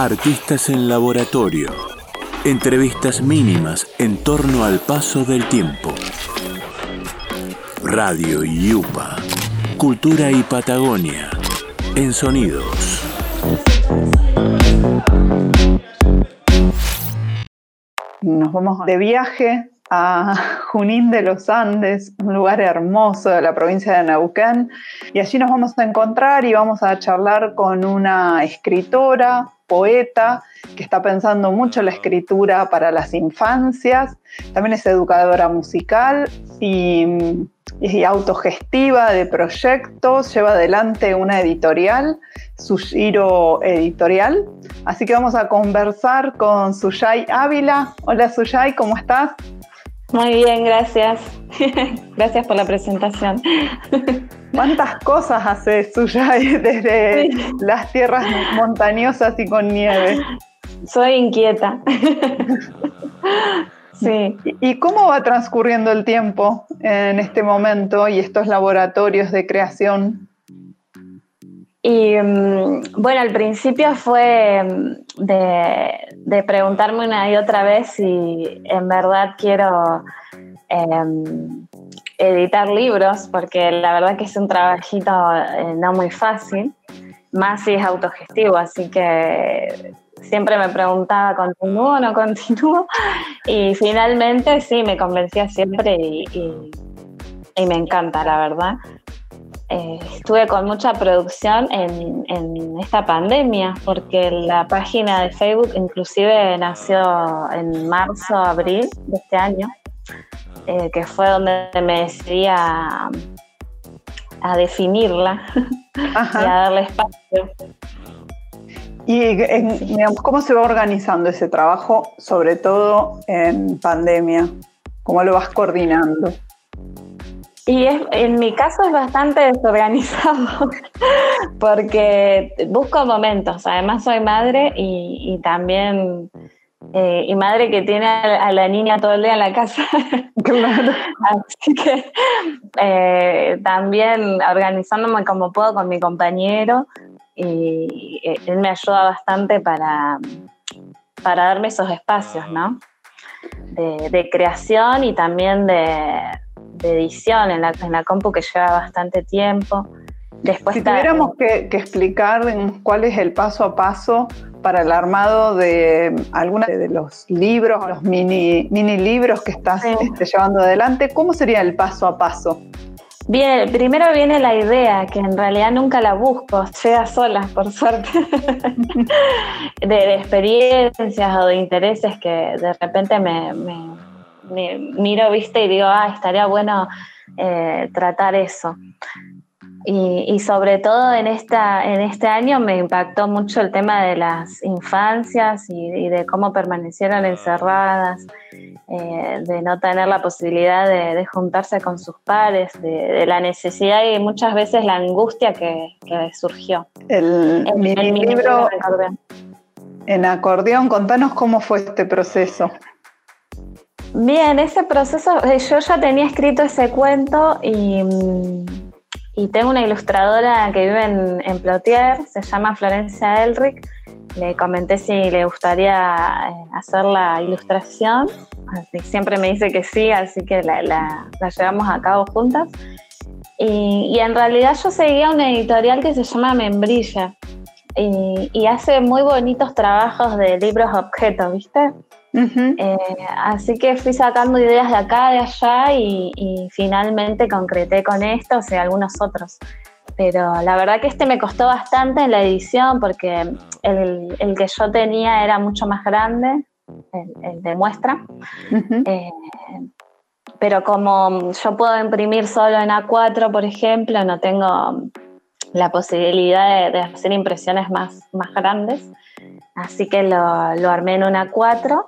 Artistas en laboratorio. Entrevistas mínimas en torno al paso del tiempo. Radio Yupa. Cultura y Patagonia. En sonidos. Nos vamos de viaje a Junín de los Andes, un lugar hermoso de la provincia de Neuquén, y allí nos vamos a encontrar y vamos a charlar con una escritora, poeta, que está pensando mucho la escritura para las infancias, también es educadora musical y, y autogestiva de proyectos, lleva adelante una editorial, Sushiro Editorial, así que vamos a conversar con Suyay Ávila. Hola Suyay, ¿cómo estás? Muy bien, gracias. gracias por la presentación. ¿Cuántas cosas hace Suyay desde las tierras montañosas y con nieve? Soy inquieta. sí. ¿Y cómo va transcurriendo el tiempo en este momento y estos laboratorios de creación? Y mm, bueno, al principio fue mm, de, preguntarme una y otra vez si en verdad quiero em, editar libros, porque la verdad que es un trabajito eh, no muy fácil, más si es autogestivo, así que siempre me preguntaba, ¿continúo o no continúo? Y finalmente sí, me convencía siempre y, y me encanta, la verdad. Eh, estuve con mucha producción en, esta pandemia, porque la página de Facebook inclusive nació en marzo, abril de este año, eh, que fue donde me decidí a, definirla y a darle espacio. ¿Y cómo se va organizando ese trabajo, sobre todo en pandemia? ¿Cómo lo vas coordinando? Y en mi caso es bastante desorganizado porque busco momentos. Además soy madre y, también eh, y madre que tiene a, la niña todo el día en la casa. Claro. Así que eh, también organizándome como puedo con mi compañero y eh, él me ayuda bastante para, para darme esos espacios, ¿no? de creación y también de de edición en la, en la compu que lleva bastante tiempo. Después si tuviéramos que, explicar cuál es el paso a paso para el armado de algunos de los libros, los mini, mini libros que estás este, llevando adelante, ¿cómo sería el paso a paso? Bien, primero viene la idea, que en realidad nunca la busco, llega sola, por suerte, de, experiencias o de intereses que de repente me miro, viste, y digo, ah, estaría bueno eh, tratar eso. Y, sobre todo en, esta, en este año me impactó mucho el tema de las infancias y, de cómo permanecieron encerradas, eh, de no tener la posibilidad de, juntarse con sus pares, de, la necesidad y muchas veces la angustia que, surgió. El, el libro en acordeón, contanos cómo fue este proceso. Bien, ese proceso, eh, yo ya tenía escrito ese cuento y, tengo una ilustradora que vive en, en, Plotier, se llama Florencia Elric. Le comenté si le gustaría eh, hacer la ilustración. siempre me dice que sí, así que la, llevamos a cabo juntas. Y, en realidad yo seguía una editorial que se llama Membrilla y, y hace muy bonitos trabajos de libros objetos, ¿viste? Eh, así que fui sacando ideas de acá, de allá y, finalmente concreté con esto, o sea, algunos otros. Pero la verdad que este me costó bastante en la edición porque el, que yo tenía era mucho más grande, el, de muestra. Eh, pero como yo puedo imprimir solo en A4, por ejemplo, no tengo la posibilidad de, hacer impresiones más, más grandes. Así que lo, lo armé en una A4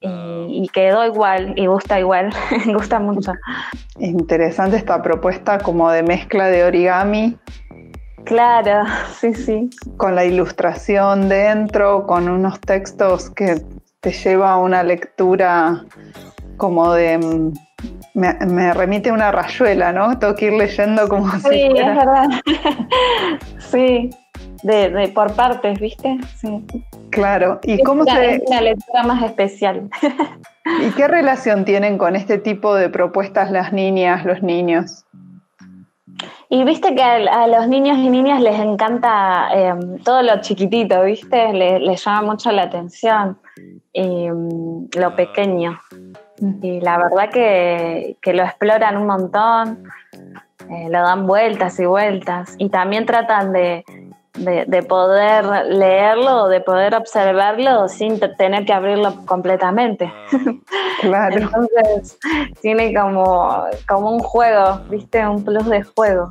y, quedó igual y gusta igual, gusta mucho. Interesante esta propuesta como de mezcla de origami. Claro, sí, sí. Con la ilustración dentro, con unos textos que te lleva a una lectura como de... Mm, me, remite a una rayuela, ¿no? Tengo que ir leyendo como sí, si... Sí, es verdad. sí. De, por partes, ¿viste? Sí. Claro, ¿y cómo se...? Es una lectura más especial. ¿Y qué relación tienen con este tipo de propuestas las niñas, los niños? Y viste que a, los niños y niñas les encanta em, todo lo chiquitito, ¿viste? Les, llama mucho la atención y, em, lo pequeño. Y la verdad que, lo exploran un montón, eh, lo dan vueltas y vueltas. Y también tratan de, de, poder leerlo o de poder observarlo sin tener que abrirlo completamente. Claro. Entonces tiene como, como un juego, ¿viste? Un plus de juego.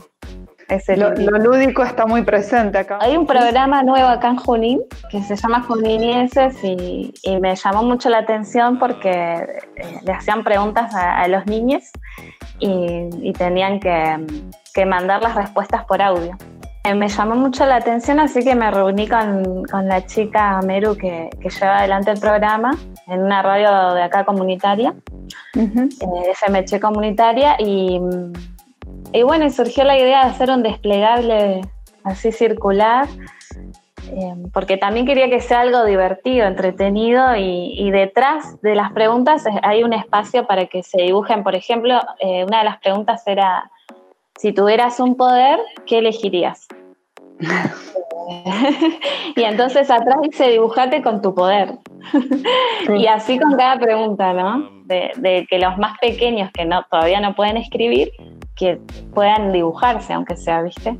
Lo, lo, lúdico está muy presente acá. Hay un programa nuevo acá en Junín que se llama Junínieses y, y me llamó mucho la atención porque eh, le hacían preguntas a, los niños y, y tenían que, que mandar las respuestas por audio. Eh, me llamó mucho la atención, así que me reuní con, con la chica Meru que, que, lleva adelante el programa en una radio de acá comunitaria, uh -huh. FMH comunitaria, y, y bueno, y surgió la idea de hacer un desplegable así circular, eh, porque también quería que sea algo divertido, entretenido, y, y, detrás de las preguntas hay un espacio para que se dibujen, por ejemplo, eh, una de las preguntas era si tuvieras un poder, ¿qué elegirías? y entonces atrás dice dibujate con tu poder. y así con cada pregunta, ¿no? De, que los más pequeños que no, todavía no pueden escribir, que puedan dibujarse, aunque sea, ¿viste?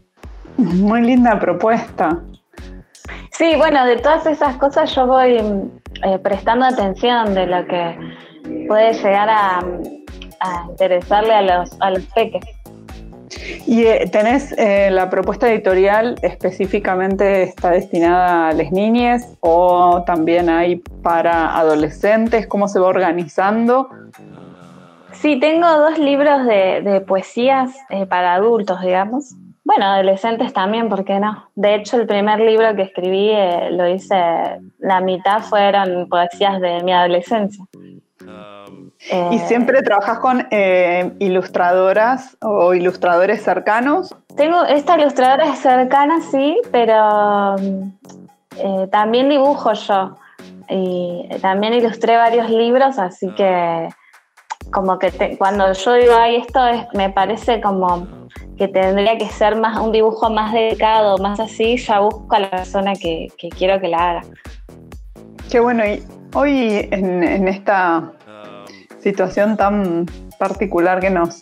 Muy linda propuesta. Sí, bueno, de todas esas cosas yo voy eh, prestando atención de lo que puede llegar a, a interesarle a los, a los peques. ¿Y eh, tenés eh, la propuesta editorial específicamente está destinada a las niñas o también hay para adolescentes? ¿Cómo se va organizando? Sí, tengo dos libros de, de poesías eh, para adultos, digamos. Bueno, adolescentes también, ¿por qué no? De hecho, el primer libro que escribí eh, lo hice, la mitad fueron poesías de mi adolescencia. ¿Y eh, siempre trabajas con eh, ilustradoras o ilustradores cercanos? Tengo esta ilustradora cercana, sí, pero eh, también dibujo yo. Y también ilustré varios libros, así que como que cuando yo digo, ay, esto es, me parece como que tendría que ser más un dibujo más dedicado, más así, ya busco a la persona que, que quiero que la haga. Qué bueno, y hoy en, en esta situación tan particular que nos,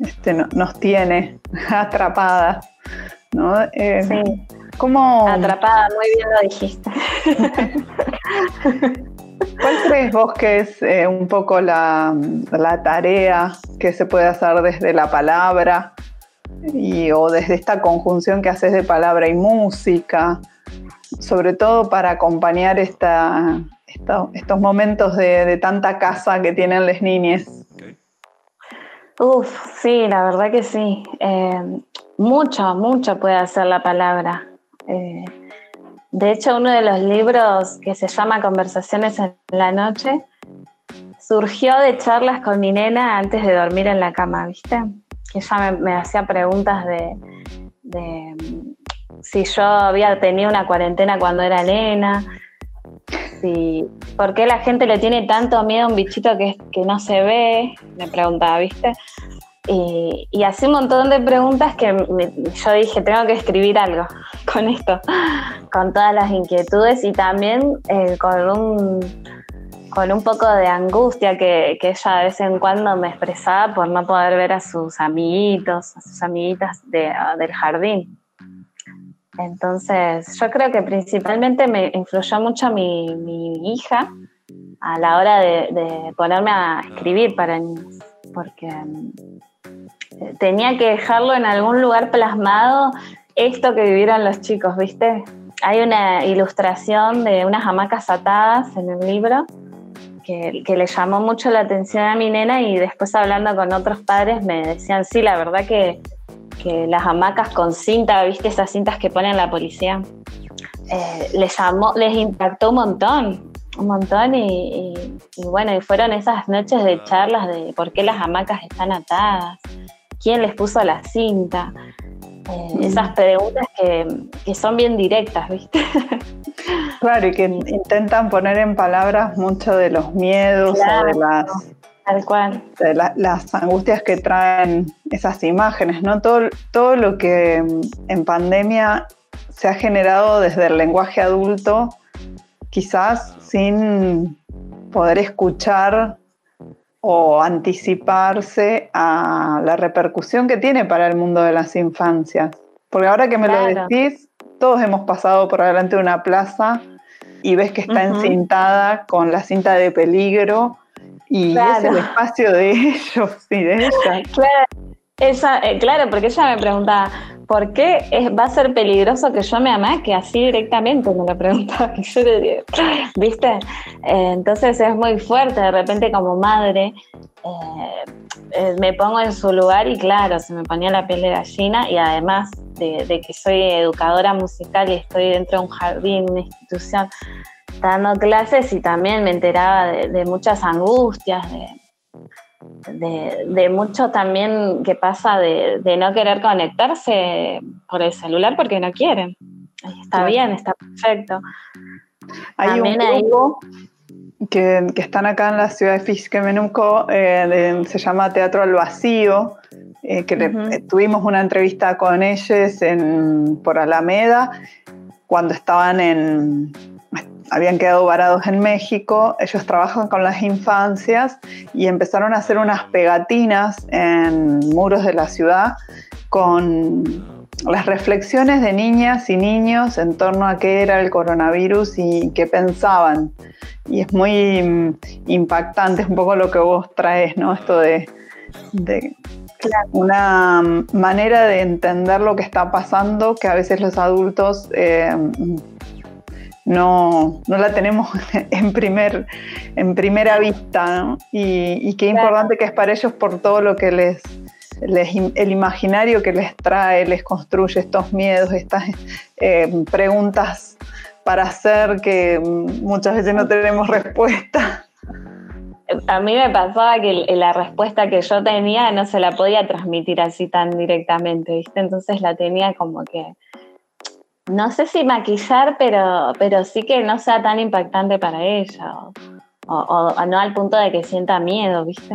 este, nos tiene atrapadas. ¿no? Eh, sí. ¿cómo... Atrapada, muy bien lo dijiste. ¿Cuál crees vos que es eh, un poco la, la, tarea que se puede hacer desde la palabra y, o desde esta conjunción que haces de palabra y música, sobre todo para acompañar esta, estos momentos de, tanta casa que tienen las niñas. Uf, sí, la verdad que sí. Eh, mucho, mucho puede hacer la palabra. Eh, de hecho, uno de los libros que se llama Conversaciones en la noche surgió de charlas con mi nena antes de dormir en la cama, ¿viste? Que ella me, hacía preguntas de, de si yo había tenido una cuarentena cuando era nena, ¿Por qué la gente le tiene tanto miedo a un bichito que, no se ve? Me preguntaba, ¿viste? Y, y hacía un montón de preguntas que yo dije, tengo que escribir algo con esto, con todas las inquietudes y también eh, con, un, con un poco de angustia que, ella de vez en cuando me expresaba por no poder ver a sus amiguitos, a sus amiguitas de, del jardín. Entonces, yo creo que principalmente me influyó mucho mi, mi hija a la hora de, ponerme a escribir para niños, porque eh, tenía que dejarlo en algún lugar plasmado esto que vivieron los chicos, ¿viste? Hay una ilustración de unas hamacas atadas en el libro que, que, le llamó mucho la atención a mi nena y después hablando con otros padres me decían, sí, la verdad que que las hamacas con cinta, ¿viste esas cintas que ponen la policía? Eh, les llamó, les impactó un montón, un montón y, bueno, y fueron esas noches de charlas de por qué las hamacas están atadas, quién les puso la cinta. eh, esas preguntas que, son bien directas, ¿viste? Claro, y que intentan poner en palabras mucho de los miedos o de las Tal cual. De las angustias que traen esas imágenes, ¿no? Todo, todo lo que en pandemia se ha generado desde el lenguaje adulto, quizás sin poder escuchar o anticiparse a la repercusión que tiene para el mundo de las infancias. Porque ahora que me lo decís, todos hemos pasado por delante de una plaza y ves que está encintada con la cinta de peligro y es el espacio de ellos y de ella. Claro, esa, eh, claro, porque ella me preguntaba, ¿por qué va a ser peligroso que yo me amaque así directamente? Me lo preguntaba. Y yo le digo, ¿viste? Eh, entonces es muy fuerte, de repente como madre, eh, me pongo en su lugar y claro, se me ponía la piel de gallina y además de, de que soy educadora musical y estoy dentro de un jardín, una institución, dando clases y también me enteraba de, muchas angustias, de, de, mucho también que pasa de, no querer conectarse por el celular porque no quieren. Está bien, está perfecto. Hay un grupo que, están acá en la ciudad de Fisquemenuco, eh, se llama Teatro al Vacío, eh, que tuvimos una entrevista con ellos en, por Alameda cuando estaban en, habían quedado varados en México, ellos trabajan con las infancias y empezaron a hacer unas pegatinas en muros de la ciudad con las reflexiones de niñas y niños en torno a qué era el coronavirus y qué pensaban. Y es muy mm, impactante, un poco lo que vos traes, ¿no? Esto de, una manera de entender lo que está pasando que a veces los adultos eh, no, no la tenemos en, primer, en primera vista, Y, qué importante que es para ellos por todo lo que les, el imaginario que les trae, les construye estos miedos, estas eh, preguntas para hacer que muchas veces no tenemos respuesta. A mí me pasaba que la respuesta que yo tenía no se la podía transmitir así tan directamente, ¿viste? Entonces la tenía como que no sé si maquillar, pero, pero sí que no sea tan impactante para ella, o, no al punto de que sienta miedo, ¿viste?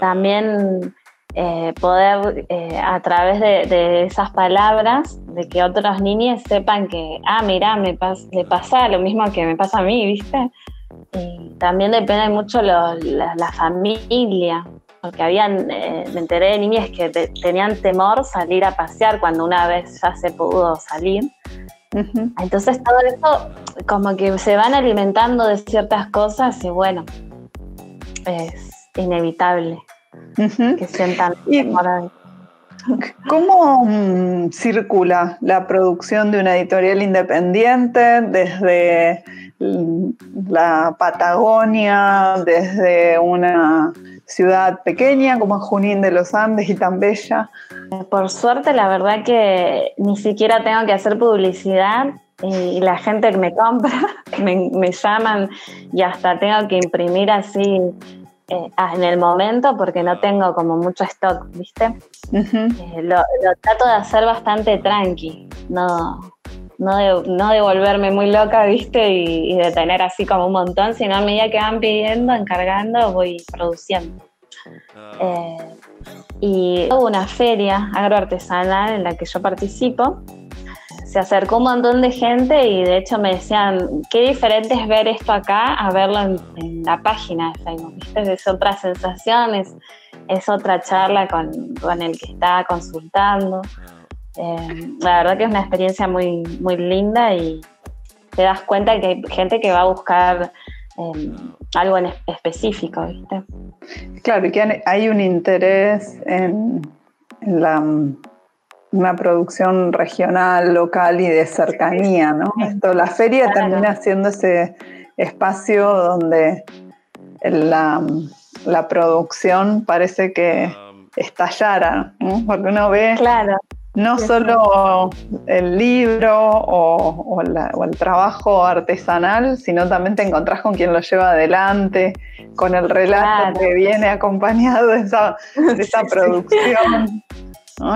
También eh, poder eh, a través de, esas palabras, de que otros niños sepan que, ah, mira, me le pasa lo mismo que me pasa a mí, ¿viste? Y también depende mucho la, la, familia, porque habían, eh, me enteré de niñas que tenían temor salir a pasear cuando una vez ya se pudo salir. Entonces todo eso como que se van alimentando de ciertas cosas y bueno, es inevitable que sientan temor. ¿Cómo mm, circula la producción de una editorial independiente desde la Patagonia, desde una ciudad pequeña como Junín de los Andes y tan bella. Por suerte, la verdad que ni siquiera tengo que hacer publicidad y la gente que me compra me, llaman y hasta tengo que imprimir así eh, en el momento porque no tengo como mucho stock, ¿viste? Eh, lo, trato de hacer bastante tranqui, no, no, de, no de volverme muy loca, ¿viste? Y, de tener así como un montón, sino a medida que van pidiendo, encargando, voy produciendo. Ah. Eh, y hubo una feria agroartesanal en la que yo participo. Se acercó un montón de gente y de hecho me decían, qué diferente es ver esto acá a verlo en, la página de Facebook. ¿viste? Es otra sensación, es, es otra charla con, con el que está consultando. Eh, la verdad que es una experiencia muy, muy linda y te das cuenta que hay gente que va a buscar eh, algo en específico, ¿viste? Claro, y que hay un interés en, la, una producción regional, local y de cercanía, ¿no? Esto, la feria termina siendo ese espacio donde la, la producción parece que estallara, ¿no? porque uno ve claro no solo el libro o, el trabajo artesanal, sino también te encontrás con quien lo lleva adelante, con el relato que viene acompañado de esa, producción.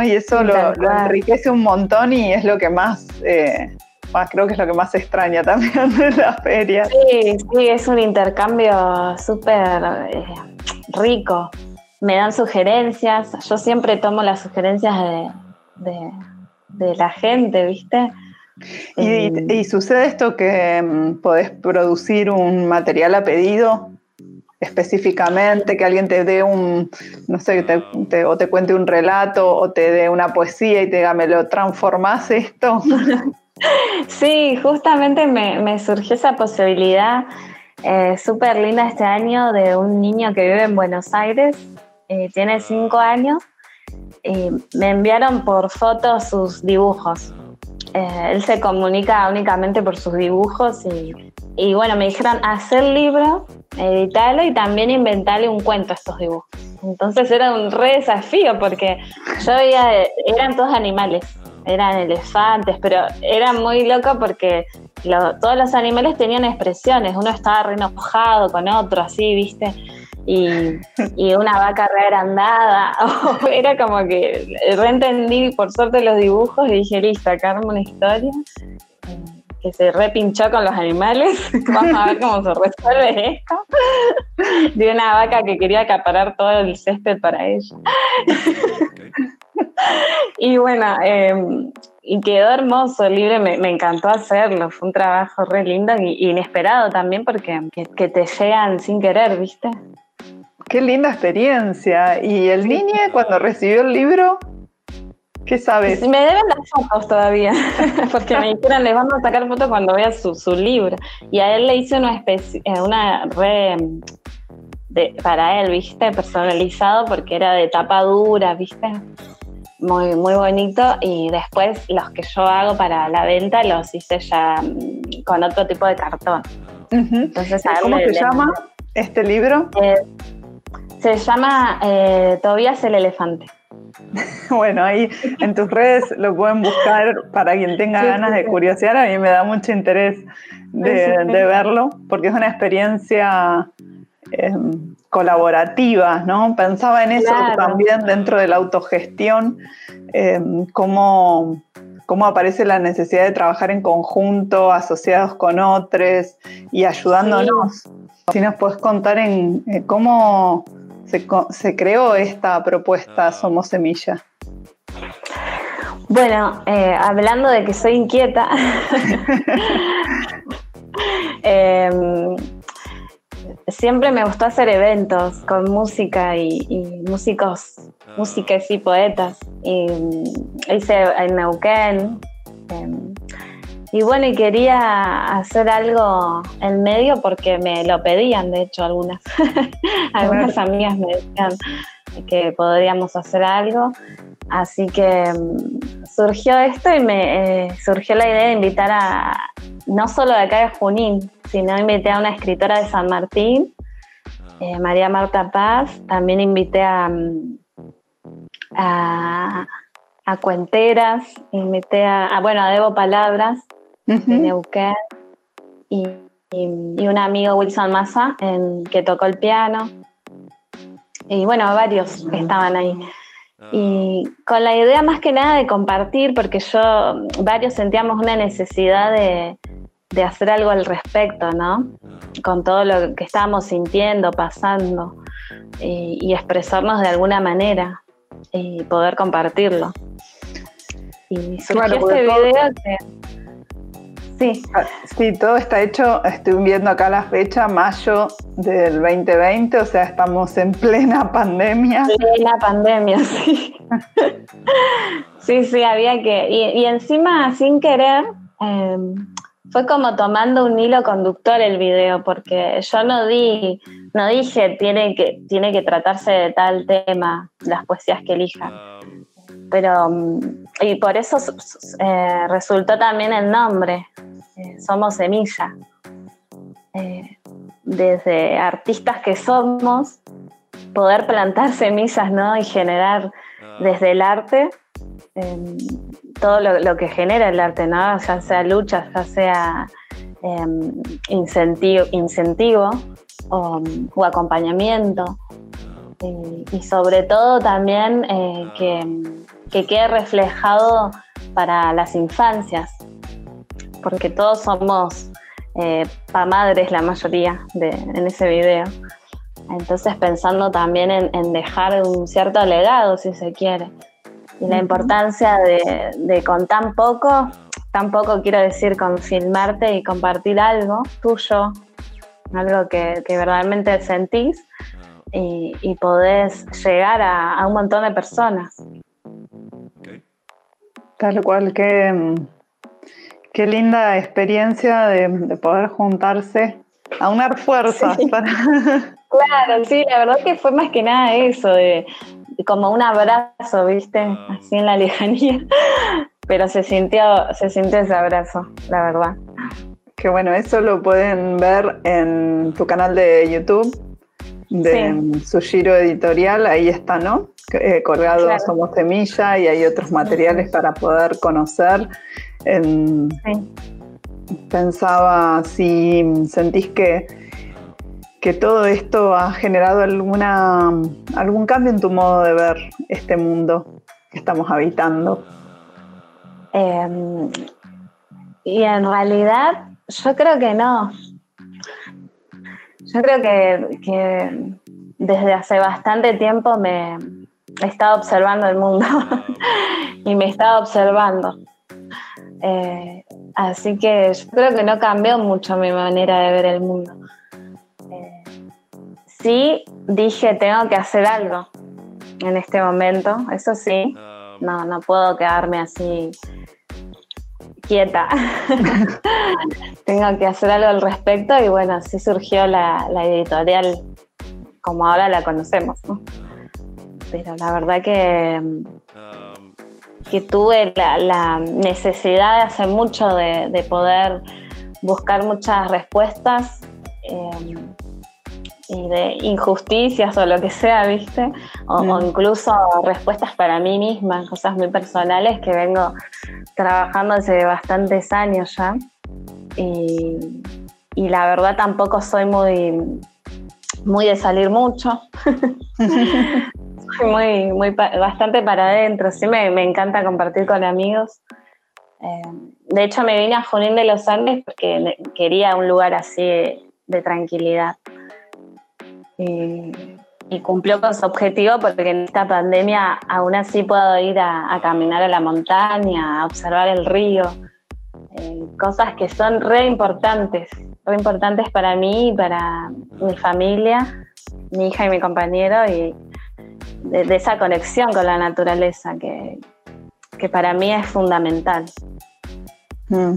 Y eso lo, enriquece un montón y es lo que más, eh, creo que es lo que más extraña también de la feria. Sí, sí, es un intercambio súper eh, rico. Me dan sugerencias, yo siempre tomo las sugerencias de, la gente, ¿viste? ¿Y, ¿Y, sucede esto que mm, podés producir un material a pedido? específicamente, que alguien te dé un, no sé, o te cuente un relato o te dé una poesía y te diga, ¿me lo transformás esto? Sí, justamente me, surgió esa posibilidad eh, súper linda este año de un niño que vive en Buenos Aires, eh, tiene cinco años, y me enviaron por fotos sus dibujos. Eh, él se comunica únicamente por sus dibujos y, y bueno, me dijeron hacer libro editarlo y también inventarle un cuento a estos dibujos. Entonces era un re desafío porque yo veía, eran todos animales, eran elefantes, pero era muy loco porque todos los animales tenían expresiones, uno estaba re enojado con otro, así, ¿viste? Y, una vaca re agrandada, era como que reentendí por suerte los dibujos y dije, listo, acá una historia que se repinchó con los animales. Vamos a ver cómo se resuelve esto. De una vaca que quería acaparar todo el césped para ella. y bueno, em, y quedó hermoso el libro, me, encantó hacerlo. Fue un trabajo re lindo y inesperado también porque que, te llegan sin querer, ¿viste? Qué linda experiencia. ¿Y el niño cuando recibió el libro? ¿Qué sabes? Me deben las fotos todavía, porque me dijeron, les vamos a sacar fotos cuando vea su, libro. Y a él le hice una especie, eh, una re de, para él, ¿viste? Personalizado porque era de tapa dura, ¿viste? Muy, muy bonito. Y después los que yo hago para la venta los hice ya mm, con otro tipo de cartón. Entonces, ¿Cómo se llama este libro? Eh, se llama eh, Tobías el Elefante. Bueno, ahí en tus redes lo pueden buscar para quien tenga ganas de curiosidad. A mí me da mucho interés de, verlo porque es una experiencia em, colaborativa, ¿no? Pensaba en eso también dentro de la autogestión, em, cómo, aparece la necesidad de trabajar en conjunto, asociados con otros y ayudándonos. Si nos puedes contar en eh, cómo se, creó esta propuesta Somos Semilla? Bueno, eh, hablando de que soy inquieta, em, siempre me gustó hacer eventos con música y, músicos, músicas y poetas. Y, hice en Neuquén, em, y bueno, y quería hacer algo en medio porque me lo pedían, de hecho, algunas. algunas amigas me decían que podríamos hacer algo. Así que mm, surgió esto y me eh, surgió la idea de invitar a, no solo de acá de Junín, sino invité a una escritora de San Martín, eh, María Marta Paz. También invité a, mm, a, cuenteras, invité a, bueno, a Debo Palabras, y, un amigo Wilson Massa en, que tocó el piano. Y bueno, varios estaban ahí. Y con la idea más que nada de compartir, porque yo, varios sentíamos una necesidad de, hacer algo al respecto, ¿no? Con todo lo que estábamos sintiendo, pasando, y, expresarnos de alguna manera y poder compartirlo. Y surgió este video que Sí. Ah, sí, todo está hecho, estoy viendo acá la fecha, mayo del 2020, o sea, estamos en plena pandemia. Plena pandemia, sí. sí, sí, había que... Y, encima, sin querer, em, fue como tomando un hilo conductor el video, porque yo no di, no dije, tiene que, tiene que tratarse de tal tema, las poesías que elija. Pero, mm, y por eso eh, resultó también el nombre, eh, somos semilla. Eh, desde artistas que somos, poder plantar semillas ¿no? y generar desde el arte em, todo lo, que genera el arte, ¿no? ya sea lucha, ya sea em, incentivo, incentivo o, acompañamiento. y sobre todo también que que quede reflejado para las infancias, porque todos somos eh, pa madres la mayoría de, en ese video. Entonces pensando también en, dejar un cierto legado, si se quiere. Y la importancia de, de, con tan poco, tan poco quiero decir con filmarte y compartir algo tuyo, algo que, que verdaderamente sentís y, podés llegar a, un montón de personas. Tal cual, qué, qué linda experiencia de, poder juntarse, a unar fuerzas. Claro, sí, la verdad que fue más que nada eso, de, como un abrazo, ¿viste? Así en la lejanía. Pero se sintió, se sintió ese abrazo, la verdad. Qué bueno, eso lo pueden ver en tu canal de YouTube de su giro editorial, ahí está, ¿no? Eh, colgado Somos Semilla y hay otros materiales para poder conocer. Pensaba si sentís que, que todo esto ha generado alguna, algún cambio en tu modo de ver este mundo que estamos habitando. Em, y en realidad yo creo que no. Yo creo que, desde hace bastante tiempo me he estado observando el mundo y me he estado observando. Eh, así que yo creo que no cambió mucho mi manera de ver el mundo. Eh, sí dije, tengo que hacer algo en este momento, eso sí. No, no puedo quedarme así quieta. Tengo que hacer algo al respecto y bueno, así surgió la, editorial como ahora la conocemos. Pero la verdad que, que tuve la, necesidad de hace mucho de, poder buscar muchas respuestas. Eh, y de injusticias o lo que sea, ¿viste? O, mm. incluso respuestas para mí misma, cosas muy personales que vengo trabajando hace bastantes años ya. Y, la verdad tampoco soy muy, muy de salir mucho. muy, muy, bastante para adentro, sí me, encanta compartir con amigos. Eh, de hecho, me vine a Junín de los Andes porque quería un lugar así de tranquilidad y, cumplió con su objetivo porque en esta pandemia aún así puedo ir a, caminar a la montaña, a observar el río, eh, cosas que son re importantes, re importantes para mí y para mi familia, mi hija y mi compañero y de, esa conexión con la naturaleza que, que para mí es fundamental. Mm.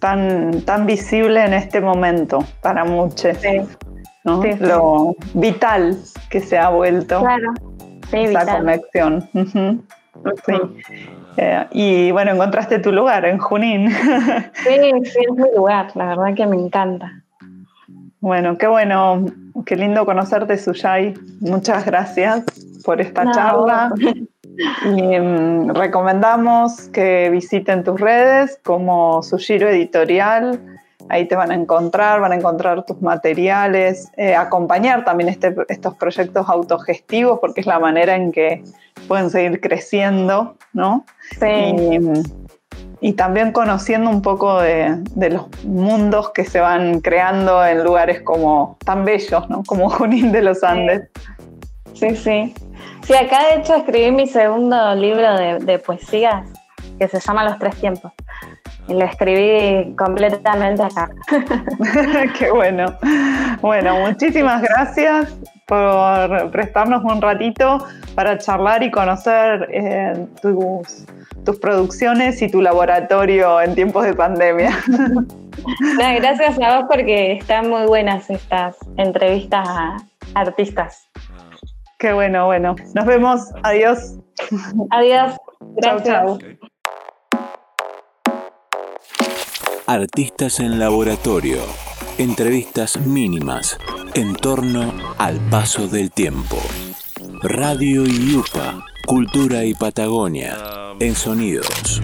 Tan, tan visible en este momento para muchos lo vital que se ha vuelto claro. esa conexión. Eh, y bueno, encontraste tu lugar en Junín. sí, sí, es mi lugar, la verdad que me encanta. Bueno, qué bueno, qué lindo conocerte, Suyay. Muchas gracias por esta charla. Y mm, recomendamos que visiten tus redes como Sugiro Editorial Ahí te van a encontrar, van a encontrar tus materiales, eh, acompañar también este, estos proyectos autogestivos, porque es la manera en que pueden seguir creciendo, ¿no? Sí. Y, también conociendo un poco de, los mundos que se van creando en lugares como tan bellos, ¿no? Como Junín de los Andes. Sí, sí. Sí, acá de hecho escribí mi segundo libro de, de poesías que se llama Los Tres Tiempos. Y lo escribí completamente acá. Qué bueno. Bueno, muchísimas gracias por prestarnos un ratito para charlar y conocer eh, tus, tus producciones y tu laboratorio en tiempos de pandemia. gracias a vos porque están muy buenas estas entrevistas a artistas. Qué bueno, bueno. Nos vemos. Adiós. Adiós. Gracias. Artistas en laboratorio. Entrevistas mínimas en torno al paso del tiempo. Radio Yupa, Cultura y Patagonia, en sonidos.